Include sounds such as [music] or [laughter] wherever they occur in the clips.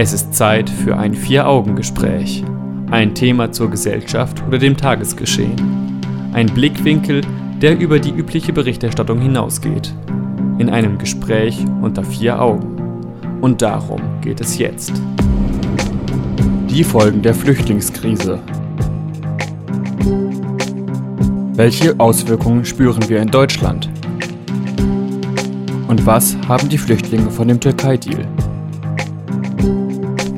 Es ist Zeit für ein Vier-Augen-Gespräch. Ein Thema zur Gesellschaft oder dem Tagesgeschehen. Ein Blickwinkel, der über die übliche Berichterstattung hinausgeht. In einem Gespräch unter vier Augen. Und darum geht es jetzt. Die Folgen der Flüchtlingskrise. Welche Auswirkungen spüren wir in Deutschland? Und was haben die Flüchtlinge von dem Türkei-Deal?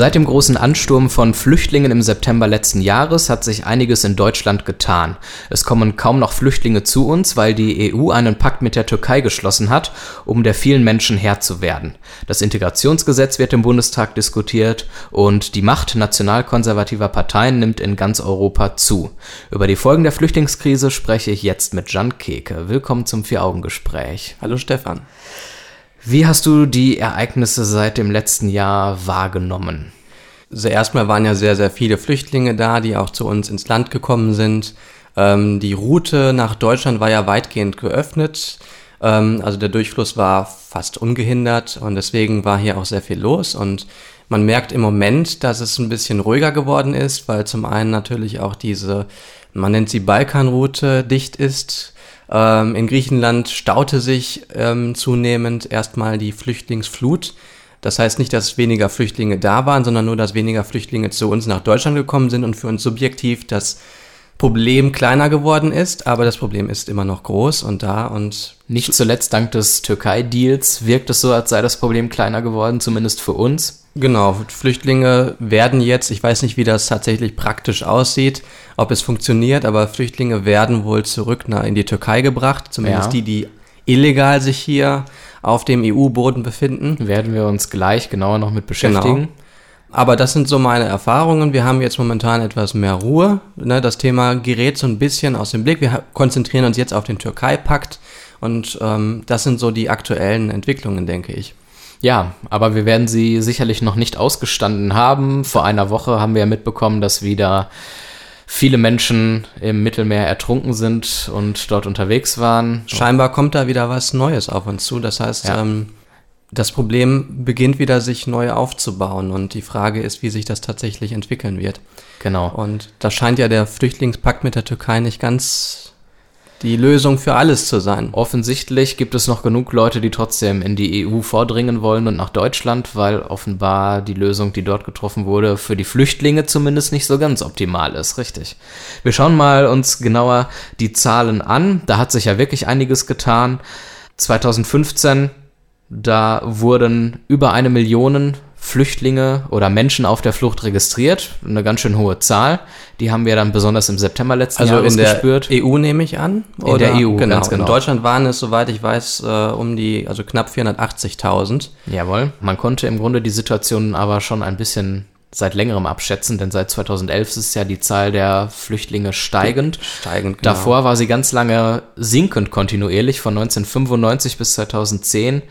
Seit dem großen Ansturm von Flüchtlingen im September letzten Jahres hat sich einiges in Deutschland getan. Es kommen kaum noch Flüchtlinge zu uns, weil die EU einen Pakt mit der Türkei geschlossen hat, um der vielen Menschen Herr zu werden. Das Integrationsgesetz wird im Bundestag diskutiert und die Macht nationalkonservativer Parteien nimmt in ganz Europa zu. Über die Folgen der Flüchtlingskrise spreche ich jetzt mit Jan Keke. Willkommen zum Vier-Augen-Gespräch. Hallo Stefan. Wie hast du die Ereignisse seit dem letzten Jahr wahrgenommen? Also erstmal waren ja sehr, sehr viele Flüchtlinge da, die auch zu uns ins Land gekommen sind. Ähm, die Route nach Deutschland war ja weitgehend geöffnet. Ähm, also der Durchfluss war fast ungehindert und deswegen war hier auch sehr viel los. Und man merkt im Moment, dass es ein bisschen ruhiger geworden ist, weil zum einen natürlich auch diese, man nennt sie Balkanroute, dicht ist. Ähm, in Griechenland staute sich ähm, zunehmend erstmal die Flüchtlingsflut. Das heißt nicht, dass weniger Flüchtlinge da waren, sondern nur, dass weniger Flüchtlinge zu uns nach Deutschland gekommen sind und für uns subjektiv das Problem kleiner geworden ist, aber das Problem ist immer noch groß und da und nicht zuletzt dank des Türkei-Deals wirkt es so, als sei das Problem kleiner geworden, zumindest für uns. Genau, Flüchtlinge werden jetzt, ich weiß nicht, wie das tatsächlich praktisch aussieht, ob es funktioniert, aber Flüchtlinge werden wohl zurück in die Türkei gebracht, zumindest ja. die, die illegal sich hier auf dem EU-Boden befinden. Werden wir uns gleich genauer noch mit beschäftigen. Genau. Aber das sind so meine Erfahrungen. Wir haben jetzt momentan etwas mehr Ruhe. Ne, das Thema gerät so ein bisschen aus dem Blick. Wir konzentrieren uns jetzt auf den Türkei-Pakt. Und ähm, das sind so die aktuellen Entwicklungen, denke ich. Ja, aber wir werden sie sicherlich noch nicht ausgestanden haben. Vor einer Woche haben wir ja mitbekommen, dass wieder viele Menschen im Mittelmeer ertrunken sind und dort unterwegs waren. Scheinbar kommt da wieder was Neues auf uns zu. Das heißt, ja. ähm, das Problem beginnt wieder sich neu aufzubauen und die Frage ist, wie sich das tatsächlich entwickeln wird. Genau. Und da scheint ja der Flüchtlingspakt mit der Türkei nicht ganz die Lösung für alles zu sein. Offensichtlich gibt es noch genug Leute, die trotzdem in die EU vordringen wollen und nach Deutschland, weil offenbar die Lösung, die dort getroffen wurde, für die Flüchtlinge zumindest nicht so ganz optimal ist, richtig. Wir schauen mal uns genauer die Zahlen an. Da hat sich ja wirklich einiges getan. 2015 da wurden über eine Million Flüchtlinge oder Menschen auf der Flucht registriert. Eine ganz schön hohe Zahl. Die haben wir dann besonders im September letzten also Jahres gespürt. Also in der EU nehme ich an? Oder? In der EU, genau. ganz genau. In Deutschland waren es, soweit ich weiß, äh, um die, also knapp 480.000. Jawohl. Man konnte im Grunde die Situation aber schon ein bisschen seit längerem abschätzen, denn seit 2011 ist ja die Zahl der Flüchtlinge steigend. Steigend, genau. Davor war sie ganz lange sinkend kontinuierlich von 1995 bis 2010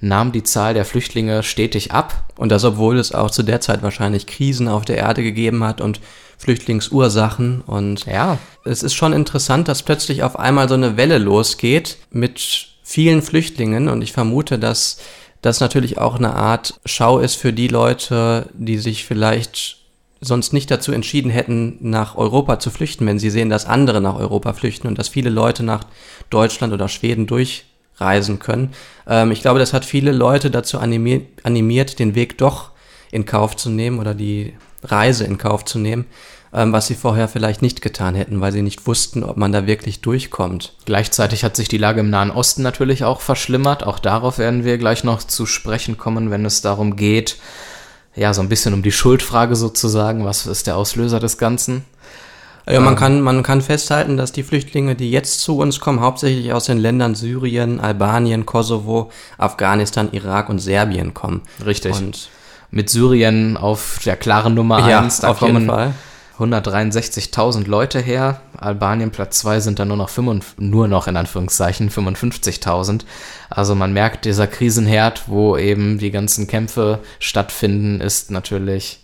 nahm die Zahl der Flüchtlinge stetig ab. Und das, obwohl es auch zu der Zeit wahrscheinlich Krisen auf der Erde gegeben hat und Flüchtlingsursachen. Und ja. es ist schon interessant, dass plötzlich auf einmal so eine Welle losgeht mit vielen Flüchtlingen. Und ich vermute, dass das natürlich auch eine Art Schau ist für die Leute, die sich vielleicht sonst nicht dazu entschieden hätten, nach Europa zu flüchten, wenn sie sehen, dass andere nach Europa flüchten und dass viele Leute nach Deutschland oder Schweden durch reisen können. Ähm, ich glaube, das hat viele Leute dazu animiert, animiert, den Weg doch in Kauf zu nehmen oder die Reise in Kauf zu nehmen, ähm, was sie vorher vielleicht nicht getan hätten, weil sie nicht wussten, ob man da wirklich durchkommt. Gleichzeitig hat sich die Lage im Nahen Osten natürlich auch verschlimmert. Auch darauf werden wir gleich noch zu sprechen kommen, wenn es darum geht, ja, so ein bisschen um die Schuldfrage sozusagen. Was ist der Auslöser des Ganzen? Ja, man ähm. kann, man kann festhalten, dass die Flüchtlinge, die jetzt zu uns kommen, hauptsächlich aus den Ländern Syrien, Albanien, Kosovo, Afghanistan, Irak und Serbien kommen. Richtig. Und mit Syrien auf der klaren Nummer eins, ja, da kommen 163.000 Leute her. Albanien Platz zwei sind dann nur noch, 5, nur noch in Anführungszeichen 55.000. Also man merkt, dieser Krisenherd, wo eben die ganzen Kämpfe stattfinden, ist natürlich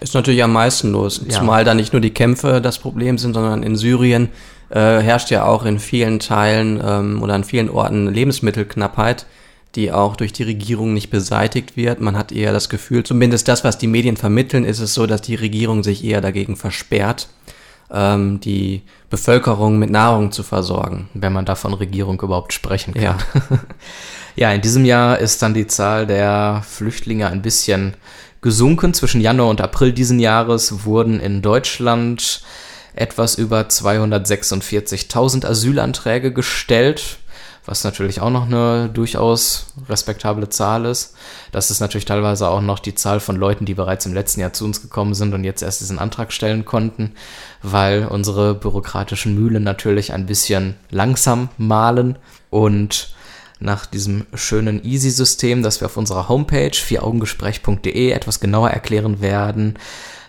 ist natürlich am meisten los. Ja. Zumal da nicht nur die Kämpfe das Problem sind, sondern in Syrien äh, herrscht ja auch in vielen Teilen ähm, oder an vielen Orten Lebensmittelknappheit, die auch durch die Regierung nicht beseitigt wird. Man hat eher das Gefühl, zumindest das, was die Medien vermitteln, ist es so, dass die Regierung sich eher dagegen versperrt, ähm, die Bevölkerung mit Nahrung zu versorgen. Wenn man da von Regierung überhaupt sprechen kann. Ja. [laughs] ja, in diesem Jahr ist dann die Zahl der Flüchtlinge ein bisschen gesunken. Zwischen Januar und April diesen Jahres wurden in Deutschland etwas über 246.000 Asylanträge gestellt, was natürlich auch noch eine durchaus respektable Zahl ist. Das ist natürlich teilweise auch noch die Zahl von Leuten, die bereits im letzten Jahr zu uns gekommen sind und jetzt erst diesen Antrag stellen konnten, weil unsere bürokratischen Mühlen natürlich ein bisschen langsam malen und nach diesem schönen Easy-System, das wir auf unserer Homepage vieraugengespräch.de etwas genauer erklären werden,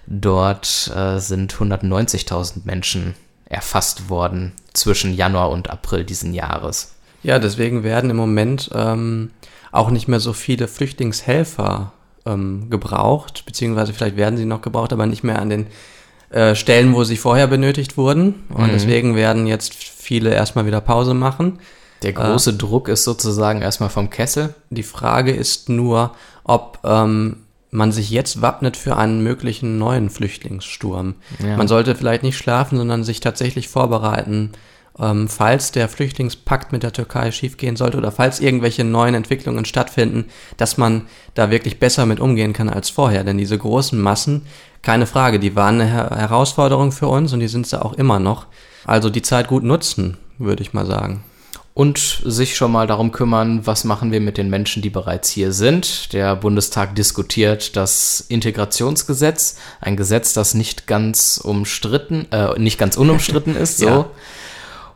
Dort äh, sind 190.000 Menschen erfasst worden zwischen Januar und April diesen Jahres. Ja, deswegen werden im Moment ähm, auch nicht mehr so viele Flüchtlingshelfer ähm, gebraucht, beziehungsweise vielleicht werden sie noch gebraucht, aber nicht mehr an den äh, Stellen, wo sie vorher benötigt wurden. Und mhm. deswegen werden jetzt viele erstmal wieder Pause machen. Der große äh, Druck ist sozusagen erstmal vom Kessel. Die Frage ist nur, ob ähm, man sich jetzt wappnet für einen möglichen neuen Flüchtlingssturm. Ja. Man sollte vielleicht nicht schlafen, sondern sich tatsächlich vorbereiten, ähm, falls der Flüchtlingspakt mit der Türkei schiefgehen sollte oder falls irgendwelche neuen Entwicklungen stattfinden, dass man da wirklich besser mit umgehen kann als vorher. Denn diese großen Massen, keine Frage, die waren eine Her Herausforderung für uns und die sind sie auch immer noch. Also die Zeit gut nutzen, würde ich mal sagen und sich schon mal darum kümmern, was machen wir mit den Menschen, die bereits hier sind. Der Bundestag diskutiert das Integrationsgesetz, ein Gesetz, das nicht ganz umstritten, äh, nicht ganz unumstritten [laughs] ist. So. Ja.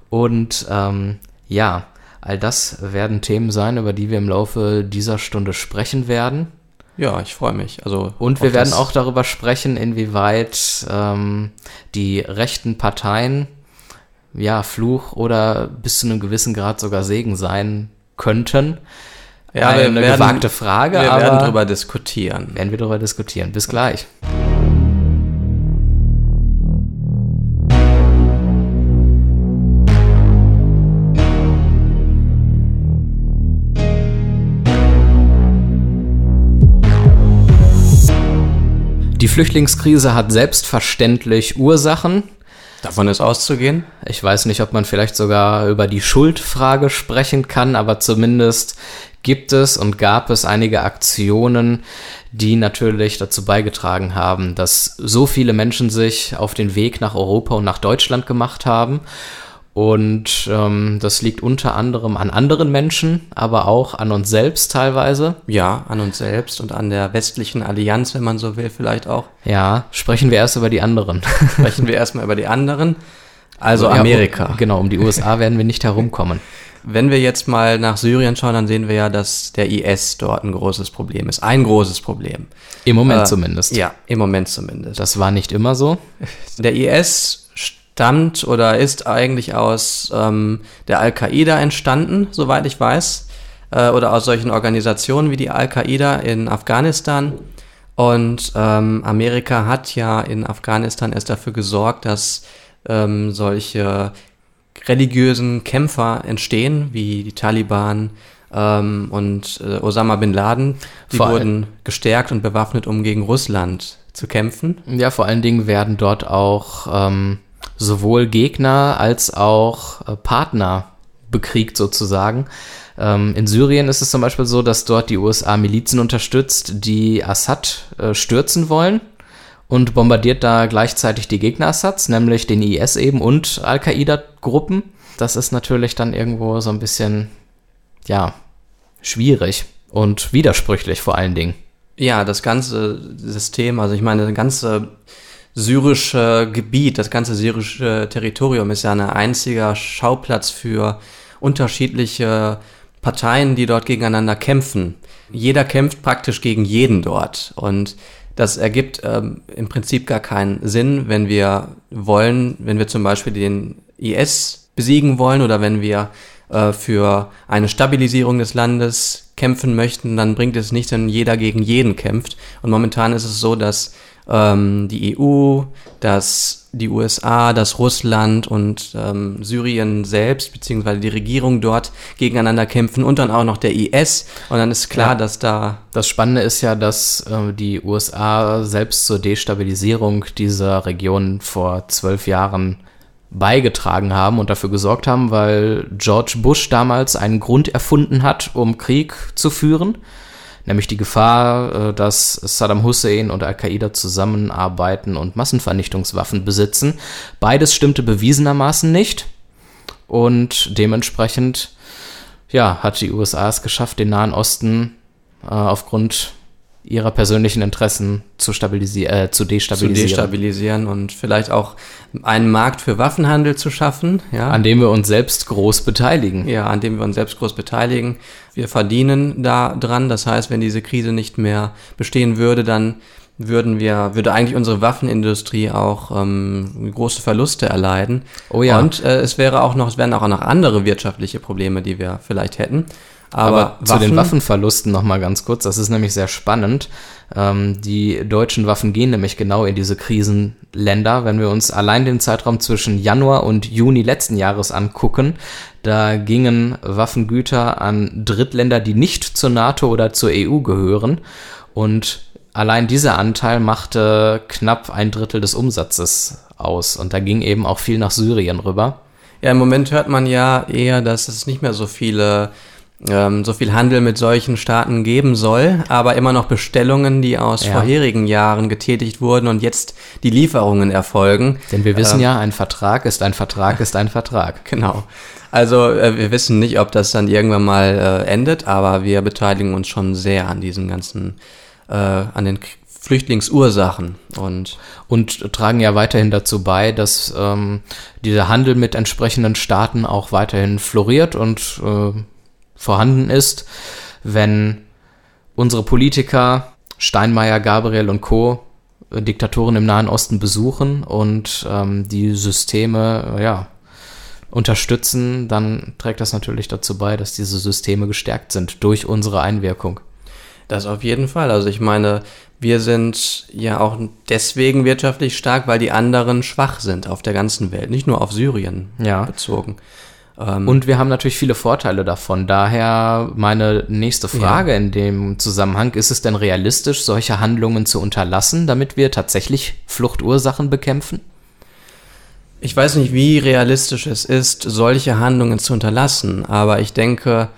Und ähm, ja, all das werden Themen sein, über die wir im Laufe dieser Stunde sprechen werden. Ja, ich freue mich. Also und wir werden auch darüber sprechen, inwieweit ähm, die rechten Parteien ja, Fluch oder bis zu einem gewissen Grad sogar Segen sein könnten. Ja, eine werden, gewagte Frage, wir aber werden darüber diskutieren. Werden wir darüber diskutieren. Bis gleich. Die Flüchtlingskrise hat selbstverständlich Ursachen, Davon ist auszugehen. Ich weiß nicht, ob man vielleicht sogar über die Schuldfrage sprechen kann, aber zumindest gibt es und gab es einige Aktionen, die natürlich dazu beigetragen haben, dass so viele Menschen sich auf den Weg nach Europa und nach Deutschland gemacht haben und ähm, das liegt unter anderem an anderen Menschen, aber auch an uns selbst teilweise. Ja, an uns selbst und an der westlichen Allianz, wenn man so will, vielleicht auch. Ja, sprechen wir erst über die anderen. [laughs] sprechen wir erstmal über die anderen. Also ja, Amerika. genau, um die USA werden wir nicht herumkommen. [laughs] Wenn wir jetzt mal nach Syrien schauen, dann sehen wir ja, dass der IS dort ein großes Problem ist. Ein großes Problem. Im Moment äh, zumindest. Ja, im Moment zumindest. Das war nicht immer so. Der IS stammt oder ist eigentlich aus ähm, der Al-Qaida entstanden, soweit ich weiß, äh, oder aus solchen Organisationen wie die Al-Qaida in Afghanistan. Und ähm, Amerika hat ja in Afghanistan erst dafür gesorgt, dass ähm, solche religiösen Kämpfer entstehen, wie die Taliban ähm, und äh, Osama bin Laden. Die vor wurden gestärkt und bewaffnet, um gegen Russland zu kämpfen. Ja, vor allen Dingen werden dort auch ähm, sowohl Gegner als auch äh, Partner bekriegt sozusagen. Ähm, in Syrien ist es zum Beispiel so, dass dort die USA Milizen unterstützt, die Assad äh, stürzen wollen und bombardiert da gleichzeitig die Gegner Assads, nämlich den IS eben und Al-Qaida-Gruppen. Das ist natürlich dann irgendwo so ein bisschen, ja, schwierig und widersprüchlich vor allen Dingen. Ja, das ganze System, also ich meine, das ganze syrische Gebiet, das ganze syrische Territorium ist ja ein einziger Schauplatz für unterschiedliche Parteien, die dort gegeneinander kämpfen. Jeder kämpft praktisch gegen jeden dort und das ergibt ähm, im Prinzip gar keinen Sinn, wenn wir wollen, wenn wir zum Beispiel den IS besiegen wollen oder wenn wir äh, für eine Stabilisierung des Landes kämpfen möchten, dann bringt es nichts, wenn jeder gegen jeden kämpft. Und momentan ist es so, dass ähm, die EU, dass die USA, dass Russland und ähm, Syrien selbst, beziehungsweise die Regierung dort gegeneinander kämpfen und dann auch noch der IS. Und dann ist klar, ja. dass da. Das Spannende ist ja, dass äh, die USA selbst zur Destabilisierung dieser Region vor zwölf Jahren beigetragen haben und dafür gesorgt haben, weil George Bush damals einen Grund erfunden hat, um Krieg zu führen nämlich die Gefahr, äh, dass Saddam Hussein und Al-Qaida zusammenarbeiten und Massenvernichtungswaffen besitzen. Beides stimmte bewiesenermaßen nicht und dementsprechend ja, hat die USA es geschafft, den Nahen Osten äh, aufgrund ihrer persönlichen Interessen zu, stabilisieren, äh, zu destabilisieren. Zu destabilisieren und vielleicht auch einen Markt für Waffenhandel zu schaffen. Ja. An dem wir uns selbst groß beteiligen. Ja, an dem wir uns selbst groß beteiligen. Wir verdienen da dran. Das heißt, wenn diese Krise nicht mehr bestehen würde, dann würden wir, würde eigentlich unsere Waffenindustrie auch ähm, große Verluste erleiden. Oh ja. Und äh, es wäre auch noch, es wären auch noch andere wirtschaftliche Probleme, die wir vielleicht hätten. Aber, Aber zu den Waffenverlusten noch mal ganz kurz. Das ist nämlich sehr spannend. Ähm, die deutschen Waffen gehen nämlich genau in diese Krisenländer. Wenn wir uns allein den Zeitraum zwischen Januar und Juni letzten Jahres angucken, da gingen Waffengüter an Drittländer, die nicht zur NATO oder zur EU gehören. Und allein dieser Anteil machte knapp ein Drittel des Umsatzes aus. Und da ging eben auch viel nach Syrien rüber. Ja, im Moment hört man ja eher, dass es nicht mehr so viele ähm, so viel Handel mit solchen Staaten geben soll, aber immer noch Bestellungen, die aus ja. vorherigen Jahren getätigt wurden und jetzt die Lieferungen erfolgen. Denn wir wissen ähm, ja, ein Vertrag ist ein Vertrag ist ein Vertrag. [laughs] Genau. Also äh, wir wissen nicht, ob das dann irgendwann mal äh, endet, aber wir beteiligen uns schon sehr an diesem ganzen, äh, an den Flüchtlingsursachen und und tragen ja weiterhin dazu bei, dass ähm, dieser Handel mit entsprechenden Staaten auch weiterhin floriert und äh, vorhanden ist, wenn unsere Politiker Steinmeier, Gabriel und Co. Diktatoren im Nahen Osten besuchen und ähm, die Systeme ja, unterstützen, dann trägt das natürlich dazu bei, dass diese Systeme gestärkt sind durch unsere Einwirkung. Das auf jeden Fall. Also ich meine, wir sind ja auch deswegen wirtschaftlich stark, weil die anderen schwach sind auf der ganzen Welt, nicht nur auf Syrien ja. bezogen. Ähm, und wir haben natürlich viele Vorteile davon. Daher meine nächste Frage ja. in dem Zusammenhang, ist es denn realistisch, solche Handlungen zu unterlassen, damit wir tatsächlich Fluchtursachen bekämpfen? Ich weiß nicht, wie realistisch es ist, solche Handlungen zu unterlassen, aber ich denke,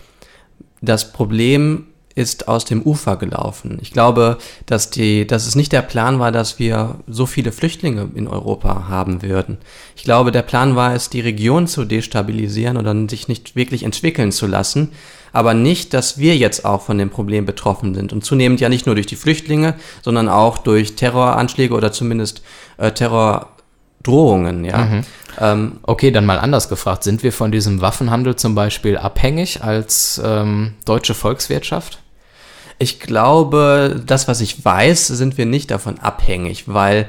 das Problem ist aus dem Ufer gelaufen. Ich glaube, dass, die, dass es nicht der Plan war, dass wir so viele Flüchtlinge in Europa haben würden. Ich glaube, der Plan war es, die Region zu destabilisieren oder sich nicht wirklich entwickeln zu lassen, aber nicht, dass wir jetzt auch von dem Problem betroffen sind. Und zunehmend ja nicht nur durch die Flüchtlinge, sondern auch durch Terroranschläge oder zumindest äh, Terrordrohungen, ja. Mhm. Ähm, okay, dann mal anders gefragt. Sind wir von diesem Waffenhandel zum Beispiel abhängig als ähm, deutsche Volkswirtschaft? Ich glaube, das, was ich weiß, sind wir nicht davon abhängig, weil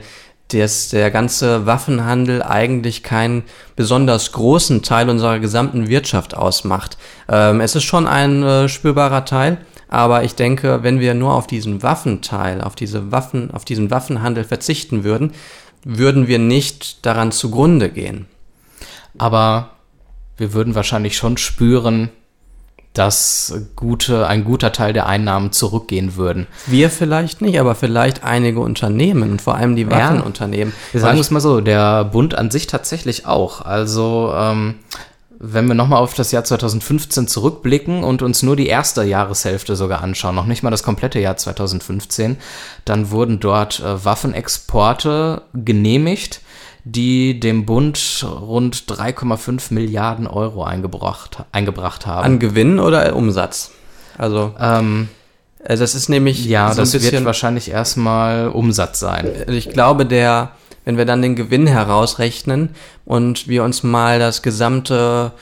das, der ganze Waffenhandel eigentlich keinen besonders großen Teil unserer gesamten Wirtschaft ausmacht. Ähm, es ist schon ein äh, spürbarer Teil, aber ich denke, wenn wir nur auf diesen Waffenteil, auf diese Waffen, auf diesen Waffenhandel verzichten würden, würden wir nicht daran zugrunde gehen. Aber wir würden wahrscheinlich schon spüren, dass gute, ein guter Teil der Einnahmen zurückgehen würden. Wir vielleicht nicht, aber vielleicht einige Unternehmen und vor allem die Waffenunternehmen. Ja, wir sagen es mal so, der Bund an sich tatsächlich auch. Also ähm, wenn wir nochmal auf das Jahr 2015 zurückblicken und uns nur die erste Jahreshälfte sogar anschauen, noch nicht mal das komplette Jahr 2015, dann wurden dort äh, Waffenexporte genehmigt die dem Bund rund 3,5 Milliarden Euro eingebracht, eingebracht haben. An Gewinn oder Umsatz? Also, ähm, also das ist nämlich ja, so das wird wahrscheinlich erstmal Umsatz sein. Ich glaube, der, wenn wir dann den Gewinn herausrechnen und wir uns mal das gesamte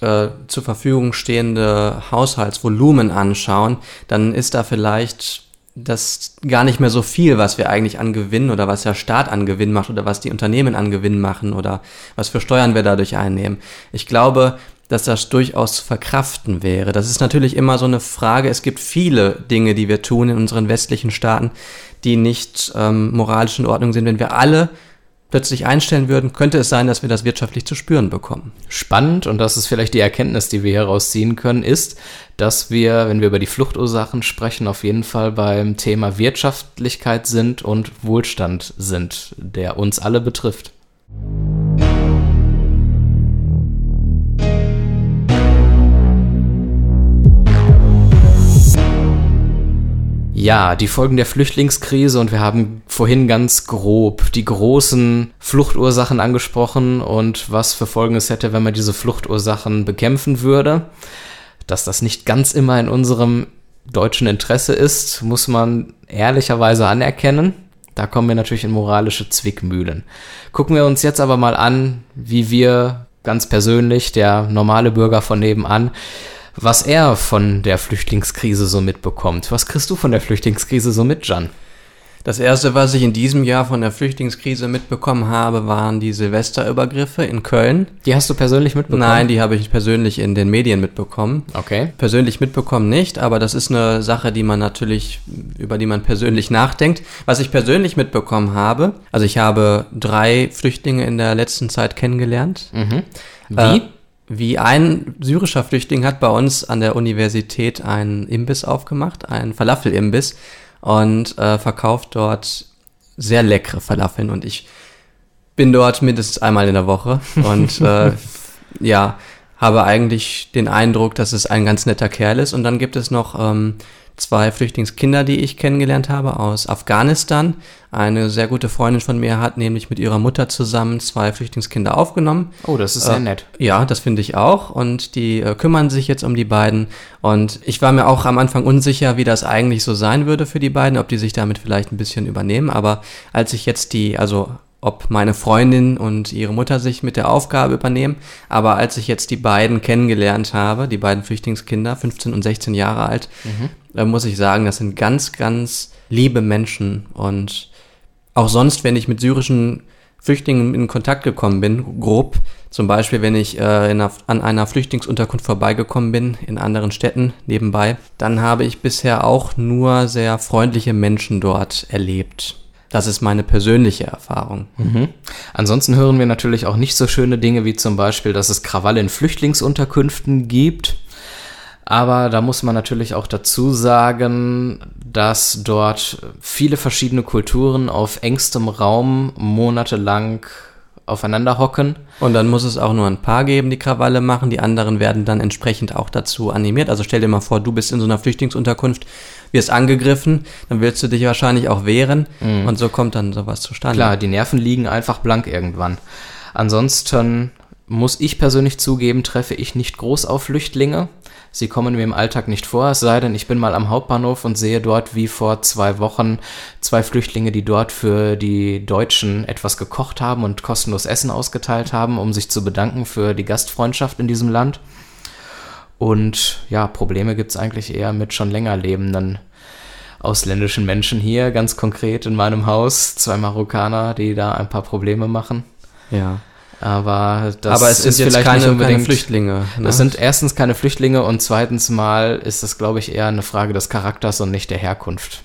äh, zur Verfügung stehende Haushaltsvolumen anschauen, dann ist da vielleicht das gar nicht mehr so viel, was wir eigentlich an Gewinn oder was der Staat an Gewinn macht oder was die Unternehmen an Gewinn machen oder was für Steuern wir dadurch einnehmen. Ich glaube, dass das durchaus zu verkraften wäre. Das ist natürlich immer so eine Frage. Es gibt viele Dinge, die wir tun in unseren westlichen Staaten, die nicht ähm, moralisch in Ordnung sind. Wenn wir alle plötzlich einstellen würden, könnte es sein, dass wir das wirtschaftlich zu spüren bekommen. Spannend, und das ist vielleicht die Erkenntnis, die wir herausziehen können, ist, dass wir, wenn wir über die Fluchtursachen sprechen, auf jeden Fall beim Thema Wirtschaftlichkeit sind und Wohlstand sind, der uns alle betrifft. Ja, die Folgen der Flüchtlingskrise und wir haben vorhin ganz grob die großen Fluchtursachen angesprochen und was für Folgen es hätte, wenn man diese Fluchtursachen bekämpfen würde. Dass das nicht ganz immer in unserem deutschen Interesse ist, muss man ehrlicherweise anerkennen. Da kommen wir natürlich in moralische Zwickmühlen. Gucken wir uns jetzt aber mal an, wie wir ganz persönlich, der normale Bürger von nebenan, was er von der Flüchtlingskrise so mitbekommt. Was kriegst du von der Flüchtlingskrise so mit, Jan? Das erste, was ich in diesem Jahr von der Flüchtlingskrise mitbekommen habe, waren die Silvesterübergriffe in Köln. Die hast du persönlich mitbekommen? Nein, die habe ich persönlich in den Medien mitbekommen. Okay. Persönlich mitbekommen nicht, aber das ist eine Sache, die man natürlich, über die man persönlich nachdenkt. Was ich persönlich mitbekommen habe, also ich habe drei Flüchtlinge in der letzten Zeit kennengelernt. Mhm. Wie? Äh, wie ein syrischer Flüchtling hat bei uns an der Universität einen Imbiss aufgemacht, einen Falafel-Imbiss und äh, verkauft dort sehr leckere Falafeln. Und ich bin dort mindestens einmal in der Woche und [laughs] äh, ja, habe eigentlich den Eindruck, dass es ein ganz netter Kerl ist. Und dann gibt es noch ähm, zwei Flüchtlingskinder, die ich kennengelernt habe aus Afghanistan. Eine sehr gute Freundin von mir hat nämlich mit ihrer Mutter zusammen zwei Flüchtlingskinder aufgenommen. Oh, das ist sehr äh, nett. Ja, das finde ich auch. Und die äh, kümmern sich jetzt um die beiden. Und ich war mir auch am Anfang unsicher, wie das eigentlich so sein würde für die beiden, ob die sich damit vielleicht ein bisschen übernehmen. Aber als ich jetzt die, also ob meine Freundin und ihre Mutter sich mit der Aufgabe übernehmen. Aber als ich jetzt die beiden kennengelernt habe, die beiden Flüchtlingskinder, 15 und 16 Jahre alt, mhm. äh, muss ich sagen, das sind ganz, ganz liebe Menschen. Und auch sonst, wenn ich mit syrischen Flüchtlingen in Kontakt gekommen bin, grob, zum Beispiel, wenn ich äh, einer, an einer Flüchtlingsunterkunft vorbeigekommen bin, in anderen Städten nebenbei, dann habe ich bisher auch nur sehr freundliche Menschen dort erlebt. Das ist meine persönliche Erfahrung. Mhm. Ansonsten hören wir natürlich auch nicht so schöne Dinge wie zum Beispiel, dass es Krawalle in Flüchtlingsunterkünften gibt. Aber da muss man natürlich auch dazu sagen, dass dort viele verschiedene Kulturen auf engstem Raum monatelang aufeinander hocken. Und dann muss es auch nur ein paar geben, die Krawalle machen. Die anderen werden dann entsprechend auch dazu animiert. Also stell dir mal vor, du bist in so einer Flüchtlingsunterkunft wirst angegriffen, dann willst du dich wahrscheinlich auch wehren mhm. und so kommt dann sowas zustande. Klar, die Nerven liegen einfach blank irgendwann. Ansonsten muss ich persönlich zugeben, treffe ich nicht groß auf Flüchtlinge. Sie kommen mir im Alltag nicht vor, es sei denn, ich bin mal am Hauptbahnhof und sehe dort wie vor zwei Wochen zwei Flüchtlinge, die dort für die Deutschen etwas gekocht haben und kostenlos Essen ausgeteilt haben, um sich zu bedanken für die Gastfreundschaft in diesem Land. Und ja, Probleme gibt es eigentlich eher mit schon länger lebenden ausländischen Menschen hier, ganz konkret in meinem Haus, zwei Marokkaner, die da ein paar Probleme machen. Ja. Aber das Aber es ist sind jetzt vielleicht keine, keine Flüchtlinge. Ne? Das sind erstens keine Flüchtlinge und zweitens mal ist das, glaube ich, eher eine Frage des Charakters und nicht der Herkunft.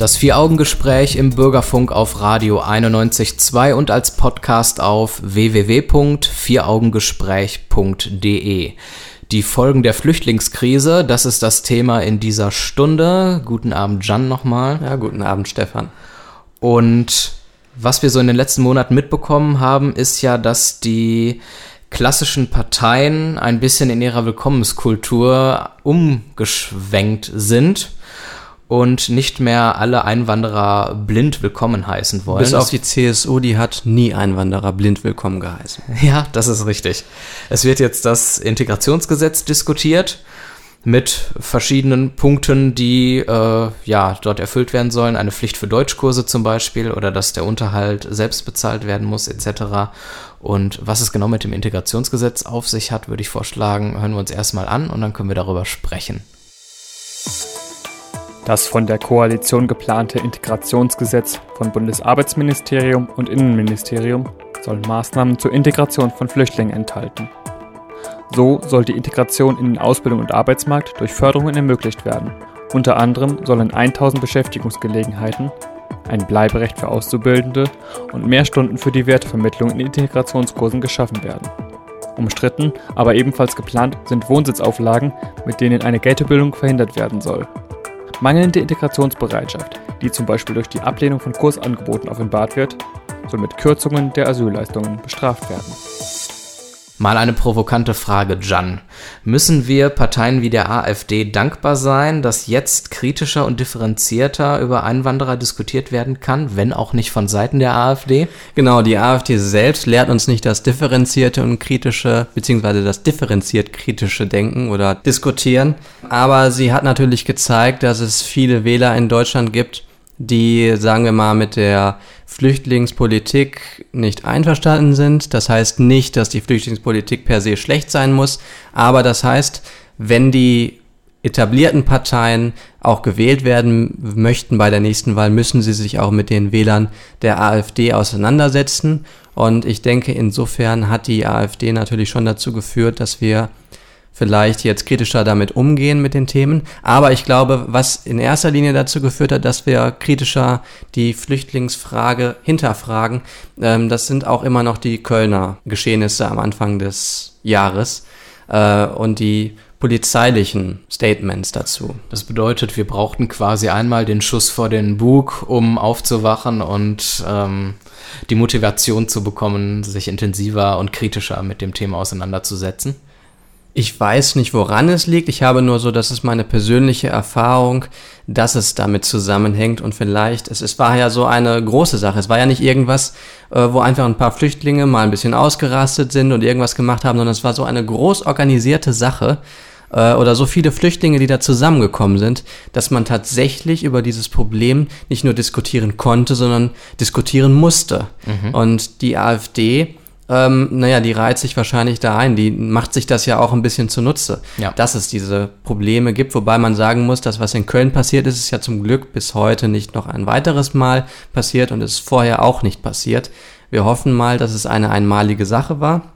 Das Vier-Augen-Gespräch im Bürgerfunk auf Radio 91.2 und als Podcast auf www.vieraugengespräch.de. Die Folgen der Flüchtlingskrise, das ist das Thema in dieser Stunde. Guten Abend, Jan, nochmal. Ja, guten Abend, Stefan. Und was wir so in den letzten Monaten mitbekommen haben, ist ja, dass die klassischen Parteien ein bisschen in ihrer Willkommenskultur umgeschwenkt sind und nicht mehr alle Einwanderer blind willkommen heißen wollen. Bis auf die CSU, die hat nie Einwanderer blind willkommen geheißen. [laughs] Ja, das ist richtig. Es wird jetzt das Integrationsgesetz diskutiert mit verschiedenen Punkten, die äh, ja dort erfüllt werden sollen. Eine Pflicht für Deutschkurse zum Beispiel oder dass der Unterhalt selbst bezahlt werden muss etc. Und was es genau mit dem Integrationsgesetz auf sich hat, würde ich vorschlagen, hören wir uns erstmal an und dann können wir darüber sprechen. Das von der Koalition geplante Integrationsgesetz von Bundesarbeitsministerium und Innenministerium soll Maßnahmen zur Integration von Flüchtlingen enthalten. So soll die Integration in den Ausbildung und Arbeitsmarkt durch Förderungen ermöglicht werden. Unter anderem sollen 1000 Beschäftigungsgelegenheiten, ein Bleiberecht für Auszubildende und mehr Stunden für die Wertevermittlung in Integrationskursen geschaffen werden. Umstritten, aber ebenfalls geplant sind Wohnsitzauflagen, mit denen eine Geltebildung verhindert werden soll. Mangelnde Integrationsbereitschaft, die zum Beispiel durch die Ablehnung von Kursangeboten offenbart wird, soll mit Kürzungen der Asylleistungen bestraft werden. Mal eine provokante Frage, Jan. Müssen wir Parteien wie der AfD dankbar sein, dass jetzt kritischer und differenzierter über Einwanderer diskutiert werden kann, wenn auch nicht von Seiten der AfD? Genau, die AfD selbst lehrt uns nicht das differenzierte und kritische, beziehungsweise das differenziert kritische Denken oder diskutieren. Aber sie hat natürlich gezeigt, dass es viele Wähler in Deutschland gibt, die, sagen wir mal, mit der Flüchtlingspolitik nicht einverstanden sind. Das heißt nicht, dass die Flüchtlingspolitik per se schlecht sein muss, aber das heißt, wenn die etablierten Parteien auch gewählt werden möchten bei der nächsten Wahl, müssen sie sich auch mit den Wählern der AfD auseinandersetzen. Und ich denke, insofern hat die AfD natürlich schon dazu geführt, dass wir vielleicht jetzt kritischer damit umgehen mit den Themen. Aber ich glaube, was in erster Linie dazu geführt hat, dass wir kritischer die Flüchtlingsfrage hinterfragen, ähm, das sind auch immer noch die Kölner Geschehnisse am Anfang des Jahres äh, und die polizeilichen Statements dazu. Das bedeutet, wir brauchten quasi einmal den Schuss vor den Bug, um aufzuwachen und ähm, die Motivation zu bekommen, sich intensiver und kritischer mit dem Thema auseinanderzusetzen. Ich weiß nicht, woran es liegt. Ich habe nur so, das ist meine persönliche Erfahrung, dass es damit zusammenhängt und vielleicht, es, es war ja so eine große Sache. Es war ja nicht irgendwas, äh, wo einfach ein paar Flüchtlinge mal ein bisschen ausgerastet sind und irgendwas gemacht haben, sondern es war so eine groß organisierte Sache äh, oder so viele Flüchtlinge, die da zusammengekommen sind, dass man tatsächlich über dieses Problem nicht nur diskutieren konnte, sondern diskutieren musste. Mhm. Und die AfD ähm, naja, die reiht sich wahrscheinlich da ein. Die macht sich das ja auch ein bisschen zunutze, ja. dass es diese Probleme gibt. Wobei man sagen muss, dass was in Köln passiert ist, ist ja zum Glück bis heute nicht noch ein weiteres Mal passiert und ist vorher auch nicht passiert. Wir hoffen mal, dass es eine einmalige Sache war.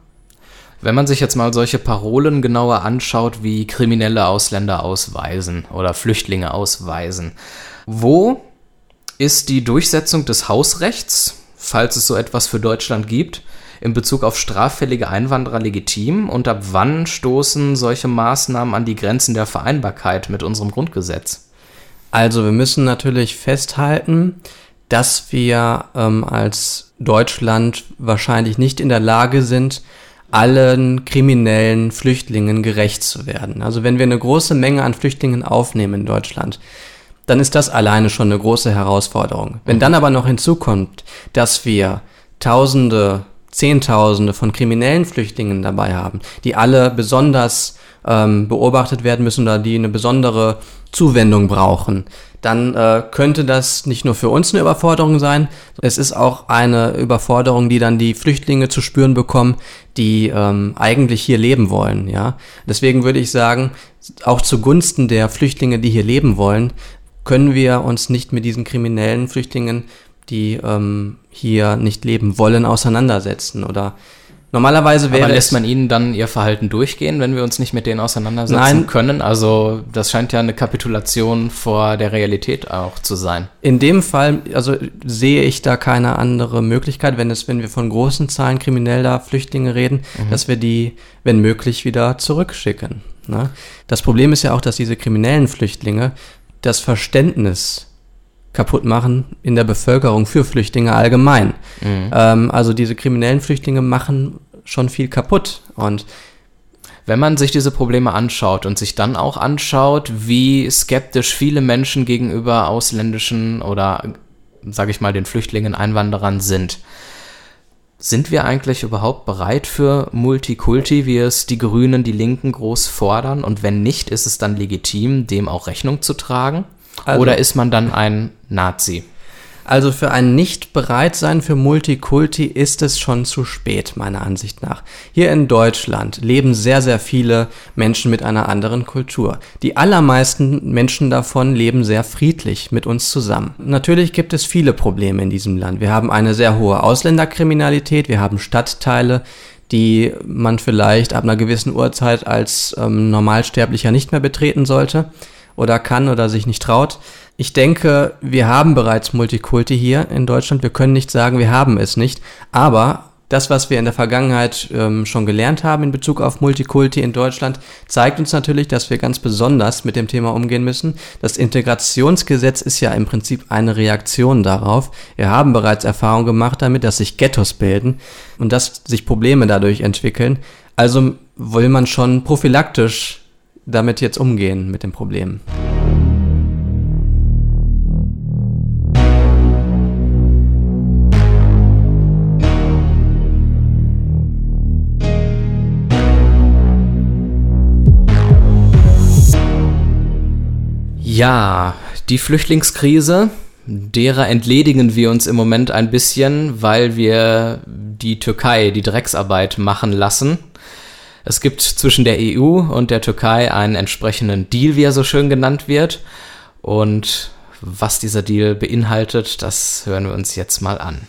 Wenn man sich jetzt mal solche Parolen genauer anschaut, wie kriminelle Ausländer ausweisen oder Flüchtlinge ausweisen, wo ist die Durchsetzung des Hausrechts, falls es so etwas für Deutschland gibt, in Bezug auf straffällige Einwanderer legitim und ab wann stoßen solche Maßnahmen an die Grenzen der Vereinbarkeit mit unserem Grundgesetz? Also wir müssen natürlich festhalten, dass wir ähm, als Deutschland wahrscheinlich nicht in der Lage sind, allen kriminellen Flüchtlingen gerecht zu werden. Also wenn wir eine große Menge an Flüchtlingen aufnehmen in Deutschland, dann ist das alleine schon eine große Herausforderung. Wenn dann aber noch hinzukommt, dass wir Tausende Zehntausende von kriminellen Flüchtlingen dabei haben, die alle besonders ähm, beobachtet werden müssen oder die eine besondere Zuwendung brauchen, dann äh, könnte das nicht nur für uns eine Überforderung sein, es ist auch eine Überforderung, die dann die Flüchtlinge zu spüren bekommen, die ähm, eigentlich hier leben wollen. Ja, deswegen würde ich sagen, auch zugunsten der Flüchtlinge, die hier leben wollen, können wir uns nicht mit diesen kriminellen Flüchtlingen die ähm, hier nicht leben wollen, auseinandersetzen oder Normalerweise wäre. Aber lässt man ihnen dann ihr Verhalten durchgehen, wenn wir uns nicht mit denen auseinandersetzen Nein. können? Also, das scheint ja eine Kapitulation vor der Realität auch zu sein. In dem Fall, also sehe ich da keine andere Möglichkeit, wenn es, wenn wir von großen Zahlen krimineller Flüchtlinge reden, mhm. dass wir die, wenn möglich, wieder zurückschicken. Ne? Das Problem ist ja auch, dass diese kriminellen Flüchtlinge das Verständnis kaputt machen in der Bevölkerung für Flüchtlinge allgemein. Mhm. Ähm, also diese kriminellen Flüchtlinge machen schon viel kaputt und Wenn man sich diese Probleme anschaut und sich dann auch anschaut, wie skeptisch viele Menschen gegenüber ausländischen oder, sage ich mal, den Flüchtlingen, Einwanderern sind, sind wir eigentlich überhaupt bereit für Multikulti, wie es die Grünen, die Linken groß fordern? Und wenn nicht, ist es dann legitim, dem auch Rechnung zu tragen? Also, Oder ist man dann ein Nazi? Also für ein Nicht-Bereitsein für Multikulti ist es schon zu spät, meiner Ansicht nach. Hier in Deutschland leben sehr, sehr viele Menschen mit einer anderen Kultur. Die allermeisten Menschen davon leben sehr friedlich mit uns zusammen. Natürlich gibt es viele Probleme in diesem Land. Wir haben eine sehr hohe Ausländerkriminalität, wir haben Stadtteile, die man vielleicht ab einer gewissen Uhrzeit als ähm, Normalsterblicher nicht mehr betreten sollte oder kann oder sich nicht traut. Ich denke, wir haben bereits Multikulti hier in Deutschland. Wir können nicht sagen, wir haben es nicht. Aber das, was wir in der Vergangenheit ähm, schon gelernt haben in Bezug auf Multikulti in Deutschland, zeigt uns natürlich, dass wir ganz besonders mit dem Thema umgehen müssen. Das Integrationsgesetz ist ja im Prinzip eine Reaktion darauf. Wir haben bereits Erfahrung gemacht damit, dass sich Ghettos bilden und dass sich Probleme dadurch entwickeln. Also will man schon prophylaktisch damit jetzt umgehen mit dem Problem. Ja, die Flüchtlingskrise, derer entledigen wir uns im Moment ein bisschen, weil wir die Türkei die Drecksarbeit machen lassen. Es gibt zwischen der EU und der Türkei einen entsprechenden Deal, wie er so schön genannt wird. Und was dieser Deal beinhaltet, das hören wir uns jetzt mal an.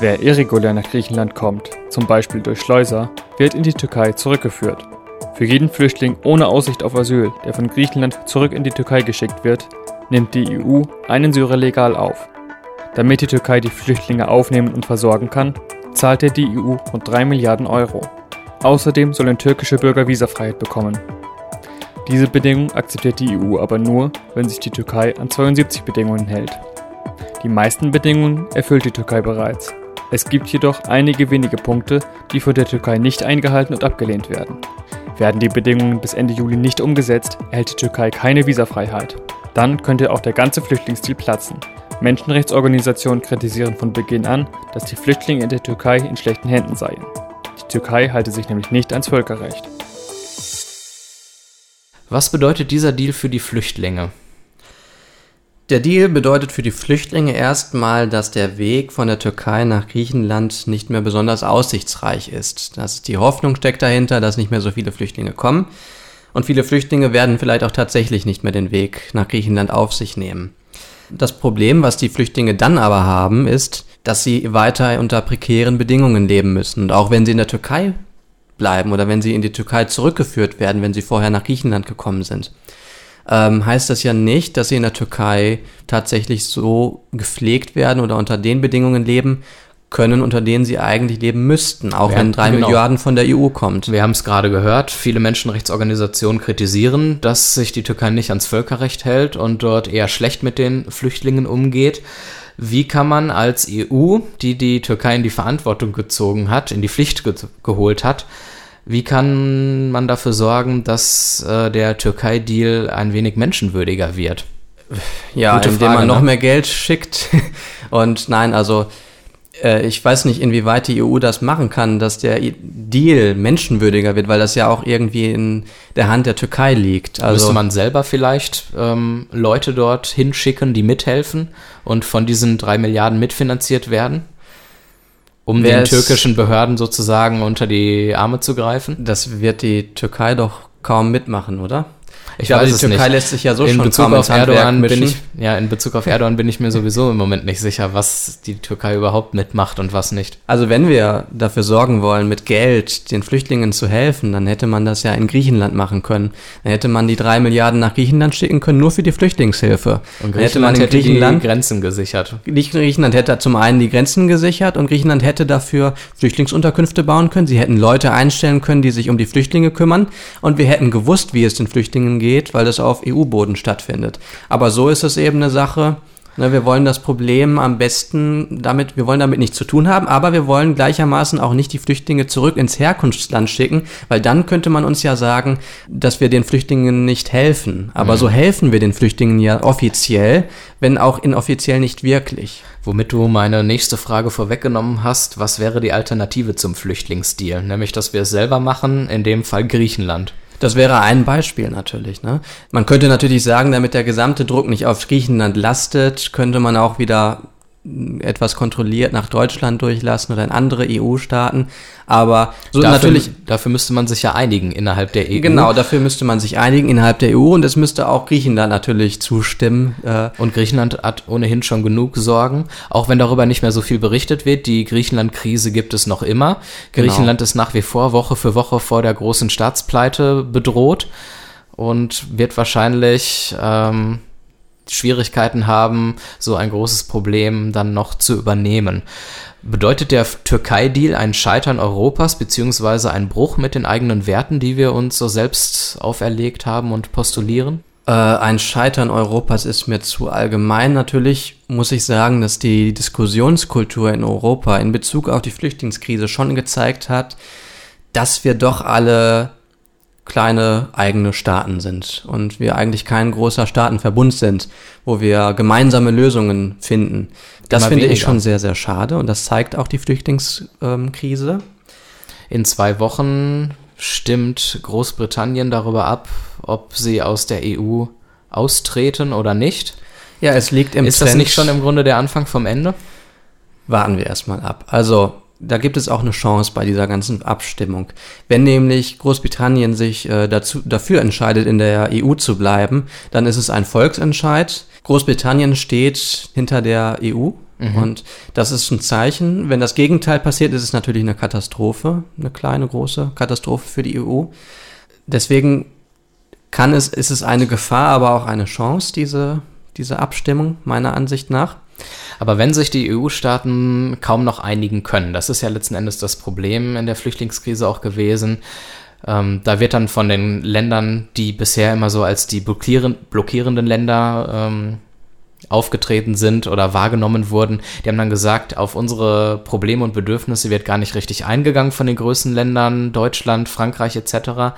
Wer irregulär nach Griechenland kommt, zum Beispiel durch Schleuser, wird in die Türkei zurückgeführt. Für jeden Flüchtling ohne Aussicht auf Asyl, der von Griechenland zurück in die Türkei geschickt wird, nimmt die EU einen Syrer legal auf. Damit die Türkei die Flüchtlinge aufnehmen und versorgen kann, zahlt der die EU rund 3 Milliarden Euro. Außerdem sollen türkische Bürger Visafreiheit bekommen. Diese Bedingung akzeptiert die EU aber nur, wenn sich die Türkei an 72 Bedingungen hält. Die meisten Bedingungen erfüllt die Türkei bereits. Es gibt jedoch einige wenige Punkte, die von der Türkei nicht eingehalten und abgelehnt werden. Werden die Bedingungen bis Ende Juli nicht umgesetzt, erhält die Türkei keine Visafreiheit. Dann könnte auch der ganze Flüchtlingsdeal platzen. Menschenrechtsorganisationen kritisieren von Beginn an, dass die Flüchtlinge in der Türkei in schlechten Händen seien. Die Türkei halte sich nämlich nicht ans Völkerrecht. Was bedeutet dieser Deal für die Flüchtlinge? Der Deal bedeutet für die Flüchtlinge erstmal, dass der Weg von der Türkei nach Griechenland nicht mehr besonders aussichtsreich ist. Dass die Hoffnung steckt dahinter, dass nicht mehr so viele Flüchtlinge kommen. Und viele Flüchtlinge werden vielleicht auch tatsächlich nicht mehr den Weg nach Griechenland auf sich nehmen. Das Problem, was die Flüchtlinge dann aber haben, ist, dass sie weiter unter prekären Bedingungen leben müssen. Und auch wenn sie in der Türkei bleiben oder wenn sie in die Türkei zurückgeführt werden, wenn sie vorher nach Griechenland gekommen sind ähm, heißt das ja nicht, dass sie in der Türkei tatsächlich so gepflegt werden oder unter den Bedingungen leben können, unter denen sie eigentlich leben müssten, auch ja, wenn drei genau. Milliarden von der EU kommt. Wir haben es gerade gehört, viele Menschenrechtsorganisationen kritisieren, dass sich die Türkei nicht ans Völkerrecht hält und dort eher schlecht mit den Flüchtlingen umgeht. Wie kann man als EU, die die Türkei in die Verantwortung gezogen hat, in die Pflicht ge geholt hat, wie kann man dafür sorgen, dass äh, der Türkei-Deal ein wenig menschenwürdiger wird? Ja, Gute indem Frage, man noch ne? mehr Geld schickt. [laughs] Und nein, also ich weiß nicht, inwieweit die EU das machen kann, dass der Deal menschenwürdiger wird, weil das ja auch irgendwie in der Hand der Türkei liegt. Also Müsste man selber vielleicht ähm, Leute dort hinschicken, die mithelfen und von diesen drei Milliarden mitfinanziert werden? Um den türkischen Behörden sozusagen unter die Arme zu greifen? Das wird die Türkei doch kaum mitmachen, oder? Ich, glaube, die Türkei nicht. lässt sich ja so in schon Bezug auf Erdogan bin ich, Ja, in Bezug auf Erdogan bin ich mir sowieso im Moment nicht sicher, was die Türkei überhaupt mitmacht und was nicht. Also wenn wir dafür sorgen wollen, mit Geld den Flüchtlingen zu helfen, dann hätte man das ja in Griechenland machen können. Dann hätte man die drei Milliarden nach Griechenland schicken können, nur für die Flüchtlingshilfe. Und Griechenland hätte man in hätte Griechenland die Grenzen gesichert. Griechenland hätte zum einen die Grenzen gesichert und Griechenland hätte dafür Flüchtlingsunterkünfte bauen können. Sie hätten Leute einstellen können, die sich um die Flüchtlinge kümmern. Und wir hätten gewusst, wie es den Flüchtlingen geht, weil das auf EU-Boden stattfindet. Aber so ist es eben eine Sache, Ne, wir wollen das Problem am besten damit, wir wollen damit nichts zu tun haben, aber wir wollen gleichermaßen auch nicht die Flüchtlinge zurück ins Herkunftsland schicken, weil dann könnte man uns ja sagen, dass wir den Flüchtlingen nicht helfen. Aber mhm. so helfen wir den Flüchtlingen ja offiziell, wenn auch inoffiziell nicht wirklich. Womit du meine nächste Frage vorweggenommen hast, was wäre die Alternative zum Flüchtlingsdeal? Nämlich, dass wir es selber machen, in dem Fall Griechenland. Das wäre ein Beispiel natürlich. Ne? Man könnte natürlich sagen, damit der gesamte Druck nicht auf Griechenland lastet, könnte man auch wieder etwas kontrolliert nach Deutschland durchlassen oder in andere EU-Staaten. Aber so dafür, natürlich. Dafür müsste man sich ja einigen innerhalb der EU. Genau, dafür müsste man sich einigen innerhalb der EU und es müsste auch Griechenland natürlich zustimmen. Äh. Und Griechenland hat ohnehin schon genug Sorgen, auch wenn darüber nicht mehr so viel berichtet wird. Die Griechenland-Krise gibt es noch immer. Genau. Griechenland ist nach wie vor Woche für Woche vor der großen Staatspleite bedroht und wird wahrscheinlich ähm, Schwierigkeiten haben, so ein großes Problem dann noch zu übernehmen. Bedeutet der Türkei-Deal ein Scheitern Europas beziehungsweise ein Bruch mit den eigenen Werten, die wir uns so selbst auferlegt haben und postulieren? Äh, ein Scheitern Europas ist mir zu allgemein. Natürlich muss ich sagen, dass die Diskussionskultur in Europa in Bezug auf die Flüchtlingskrise schon gezeigt hat, dass wir doch alle kleine eigene Staaten sind und wir eigentlich kein großer Staatenverbund sind, wo wir gemeinsame Lösungen finden. Das Immer finde weniger. ich schon sehr, sehr schade und das zeigt auch die Flüchtlingskrise. In zwei Wochen stimmt Großbritannien darüber ab, ob sie aus der EU austreten oder nicht. Ja, es liegt im Ist Trend. das nicht schon im Grunde der Anfang vom Ende? Warten wir erstmal ab. Also da gibt es auch eine Chance bei dieser ganzen Abstimmung. Wenn nämlich Großbritannien sich äh, dazu, dafür entscheidet, in der EU zu bleiben, dann ist es ein Volksentscheid. Großbritannien steht hinter der EU mhm. und das ist ein Zeichen. Wenn das Gegenteil passiert, ist es natürlich eine Katastrophe, eine kleine, große Katastrophe für die EU. Deswegen kann es, ist es eine Gefahr, aber auch eine Chance, diese, diese Abstimmung, meiner Ansicht nach. Aber wenn sich die EU-Staaten kaum noch einigen können, das ist ja letzten Endes das Problem in der Flüchtlingskrise auch gewesen, ähm, da wird dann von den Ländern, die bisher immer so als die blockieren, blockierenden Länder ähm, aufgetreten sind oder wahrgenommen wurden, die haben dann gesagt, auf unsere Probleme und Bedürfnisse wird gar nicht richtig eingegangen von den größten Ländern, Deutschland, Frankreich etc.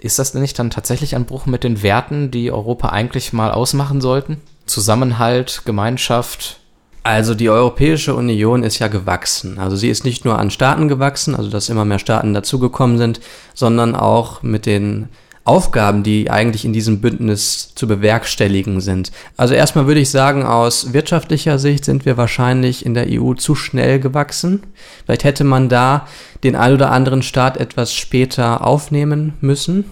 Ist das denn nicht dann tatsächlich ein Bruch mit den Werten, die Europa eigentlich mal ausmachen sollten? Zusammenhalt, Gemeinschaft, also die Europäische Union ist ja gewachsen. Also sie ist nicht nur an Staaten gewachsen, also dass immer mehr Staaten dazugekommen sind, sondern auch mit den Aufgaben, die eigentlich in diesem Bündnis zu bewerkstelligen sind. Also erstmal würde ich sagen, aus wirtschaftlicher Sicht sind wir wahrscheinlich in der EU zu schnell gewachsen. Vielleicht hätte man da den ein oder anderen Staat etwas später aufnehmen müssen.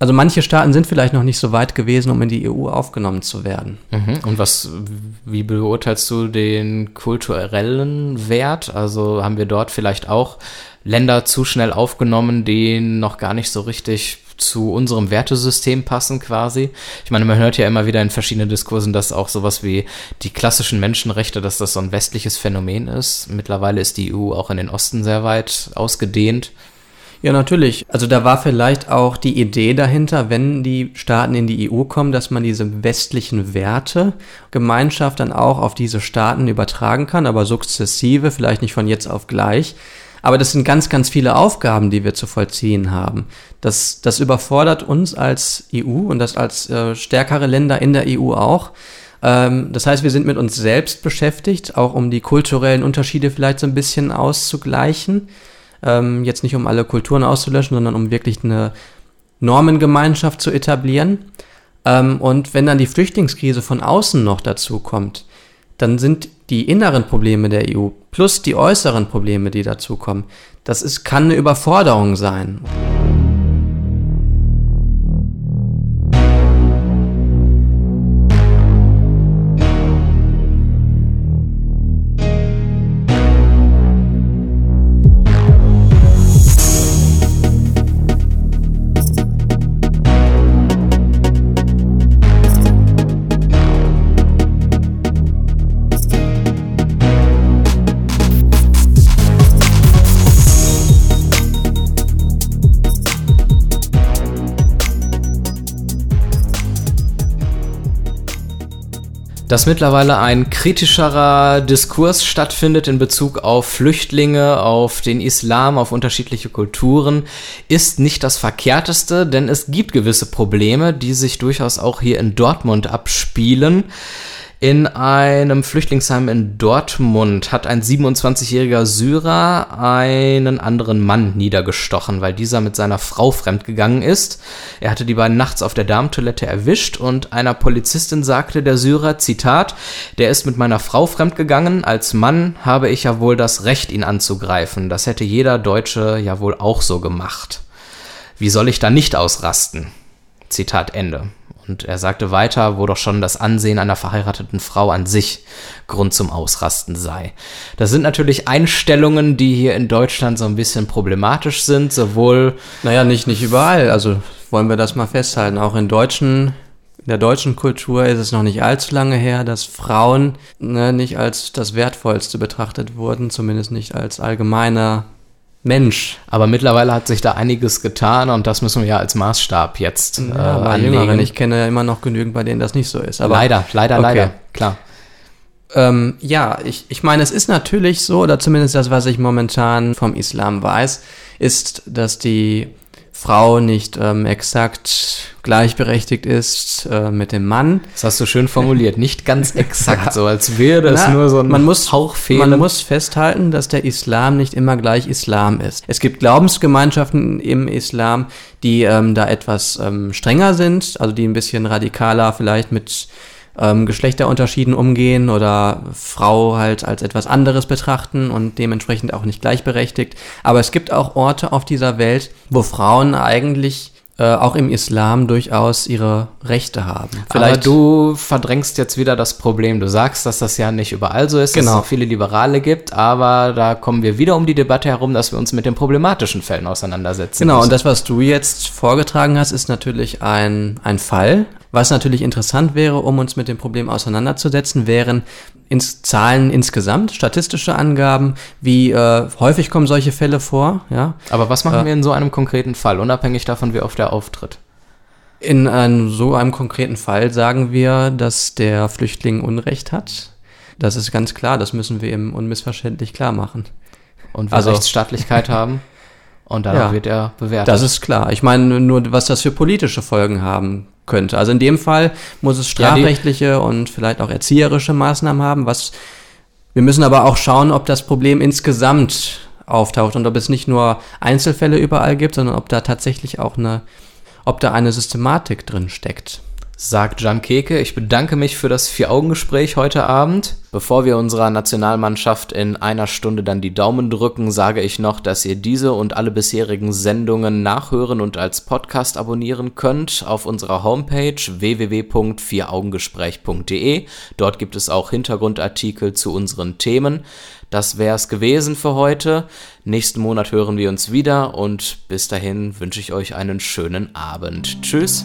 Also manche Staaten sind vielleicht noch nicht so weit gewesen, um in die EU aufgenommen zu werden. Mhm. Und was, wie beurteilst du den kulturellen Wert? Also haben wir dort vielleicht auch Länder zu schnell aufgenommen, die noch gar nicht so richtig zu unserem Wertesystem passen quasi. Ich meine, man hört ja immer wieder in verschiedenen Diskursen, dass auch sowas wie die klassischen Menschenrechte, dass das so ein westliches Phänomen ist. Mittlerweile ist die EU auch in den Osten sehr weit ausgedehnt. Ja, natürlich. Also da war vielleicht auch die Idee dahinter, wenn die Staaten in die EU kommen, dass man diese westlichen Werte, Gemeinschaft dann auch auf diese Staaten übertragen kann, aber sukzessive, vielleicht nicht von jetzt auf gleich. Aber das sind ganz, ganz viele Aufgaben, die wir zu vollziehen haben. Das, das überfordert uns als EU und das als äh, stärkere Länder in der EU auch. Ähm, das heißt, wir sind mit uns selbst beschäftigt, auch um die kulturellen Unterschiede vielleicht so ein bisschen auszugleichen ähm, jetzt nicht um alle Kulturen auszulöschen, sondern um wirklich eine Normengemeinschaft zu etablieren. Ähm, und wenn dann die Flüchtlingskrise von außen noch dazu kommt, dann sind die inneren Probleme der EU plus die äußeren Probleme, die dazukommen, das ist, kann eine Überforderung sein. Dass mittlerweile ein kritischerer Diskurs stattfindet in Bezug auf Flüchtlinge, auf den Islam, auf unterschiedliche Kulturen, ist nicht das Verkehrteste, denn es gibt gewisse Probleme, die sich durchaus auch hier in Dortmund abspielen. In einem Flüchtlingsheim in Dortmund hat ein 27-jähriger Syrer einen anderen Mann niedergestochen, weil dieser mit seiner Frau fremdgegangen ist. Er hatte die beiden nachts auf der Darmtoilette erwischt und einer Polizistin sagte der Syrer, Zitat, der ist mit meiner Frau fremdgegangen, als Mann habe ich ja wohl das Recht, ihn anzugreifen. Das hätte jeder Deutsche ja wohl auch so gemacht. Wie soll ich da nicht ausrasten? Zitat Ende. Und er sagte weiter, wo doch schon das Ansehen einer verheirateten Frau an sich Grund zum Ausrasten sei. Das sind natürlich Einstellungen, die hier in Deutschland so ein bisschen problematisch sind, sowohl. Naja, nicht, nicht überall. Also wollen wir das mal festhalten. Auch in deutschen in der deutschen Kultur ist es noch nicht allzu lange her, dass Frauen ne, nicht als das Wertvollste betrachtet wurden, zumindest nicht als allgemeiner Mensch. Aber mittlerweile hat sich da einiges getan und das müssen wir ja als Maßstab jetzt äh, ja, anlegen. Jüngeren. Ich kenne ja immer noch genügend, bei denen das nicht so ist. Aber, leider, leider, okay. leider, klar. Ähm, ja, ich, ich meine, es ist natürlich so, oder zumindest das, was ich momentan vom Islam weiß, ist, dass die Frau nicht ähm, exakt gleichberechtigt ist äh, mit dem Mann. Das hast du schön formuliert, nicht ganz [laughs] exakt, so als wäre es nur so ein man muss, Hauchfehler. Man muss festhalten, dass der Islam nicht immer gleich Islam ist. Es gibt Glaubensgemeinschaften im Islam, die ähm, da etwas ähm, strenger sind, also die ein bisschen radikaler vielleicht mit ähm, Geschlechterunterschieden umgehen oder Frau halt als etwas anderes betrachten und dementsprechend auch nicht gleichberechtigt. Aber es gibt auch Orte auf dieser Welt, wo Frauen eigentlich äh, auch im Islam durchaus ihre Rechte haben. Vielleicht Aber du verdrängst jetzt wieder das Problem. Du sagst, dass das ja nicht überall so ist, genau. dass es viele Liberale gibt, aber da kommen wir wieder um die Debatte herum, dass wir uns mit den problematischen Fällen auseinandersetzen. Genau, müssen. und das, was du jetzt vorgetragen hast, ist natürlich ein, ein Fall, was natürlich interessant wäre, um uns mit dem Problem auseinanderzusetzen, wären ins Zahlen insgesamt, statistische Angaben, wie äh, häufig kommen solche Fälle vor. Ja? Aber was machen äh, wir in so einem konkreten Fall, unabhängig davon, wie oft er auftritt? In einem, so einem konkreten Fall sagen wir, dass der Flüchtling Unrecht hat. Das ist ganz klar, das müssen wir ihm unmissverständlich klar machen. Und wir also, Rechtsstaatlichkeit [laughs] haben? Und danach ja, wird er bewertet. Das ist klar. Ich meine nur, was das für politische Folgen haben könnte. Also in dem Fall muss es strafrechtliche ja, und vielleicht auch erzieherische Maßnahmen haben, was wir müssen aber auch schauen, ob das Problem insgesamt auftaucht und ob es nicht nur Einzelfälle überall gibt, sondern ob da tatsächlich auch eine, ob da eine Systematik drin steckt sagt Jan Keke. Ich bedanke mich für das Vier-Augen-Gespräch heute Abend. Bevor wir unserer Nationalmannschaft in einer Stunde dann die Daumen drücken, sage ich noch, dass ihr diese und alle bisherigen Sendungen nachhören und als Podcast abonnieren könnt auf unserer Homepage www.vieraugengespräch.de. Dort gibt es auch Hintergrundartikel zu unseren Themen. Das wäre es gewesen für heute. Nächsten Monat hören wir uns wieder und bis dahin wünsche ich euch einen schönen Abend. Tschüss.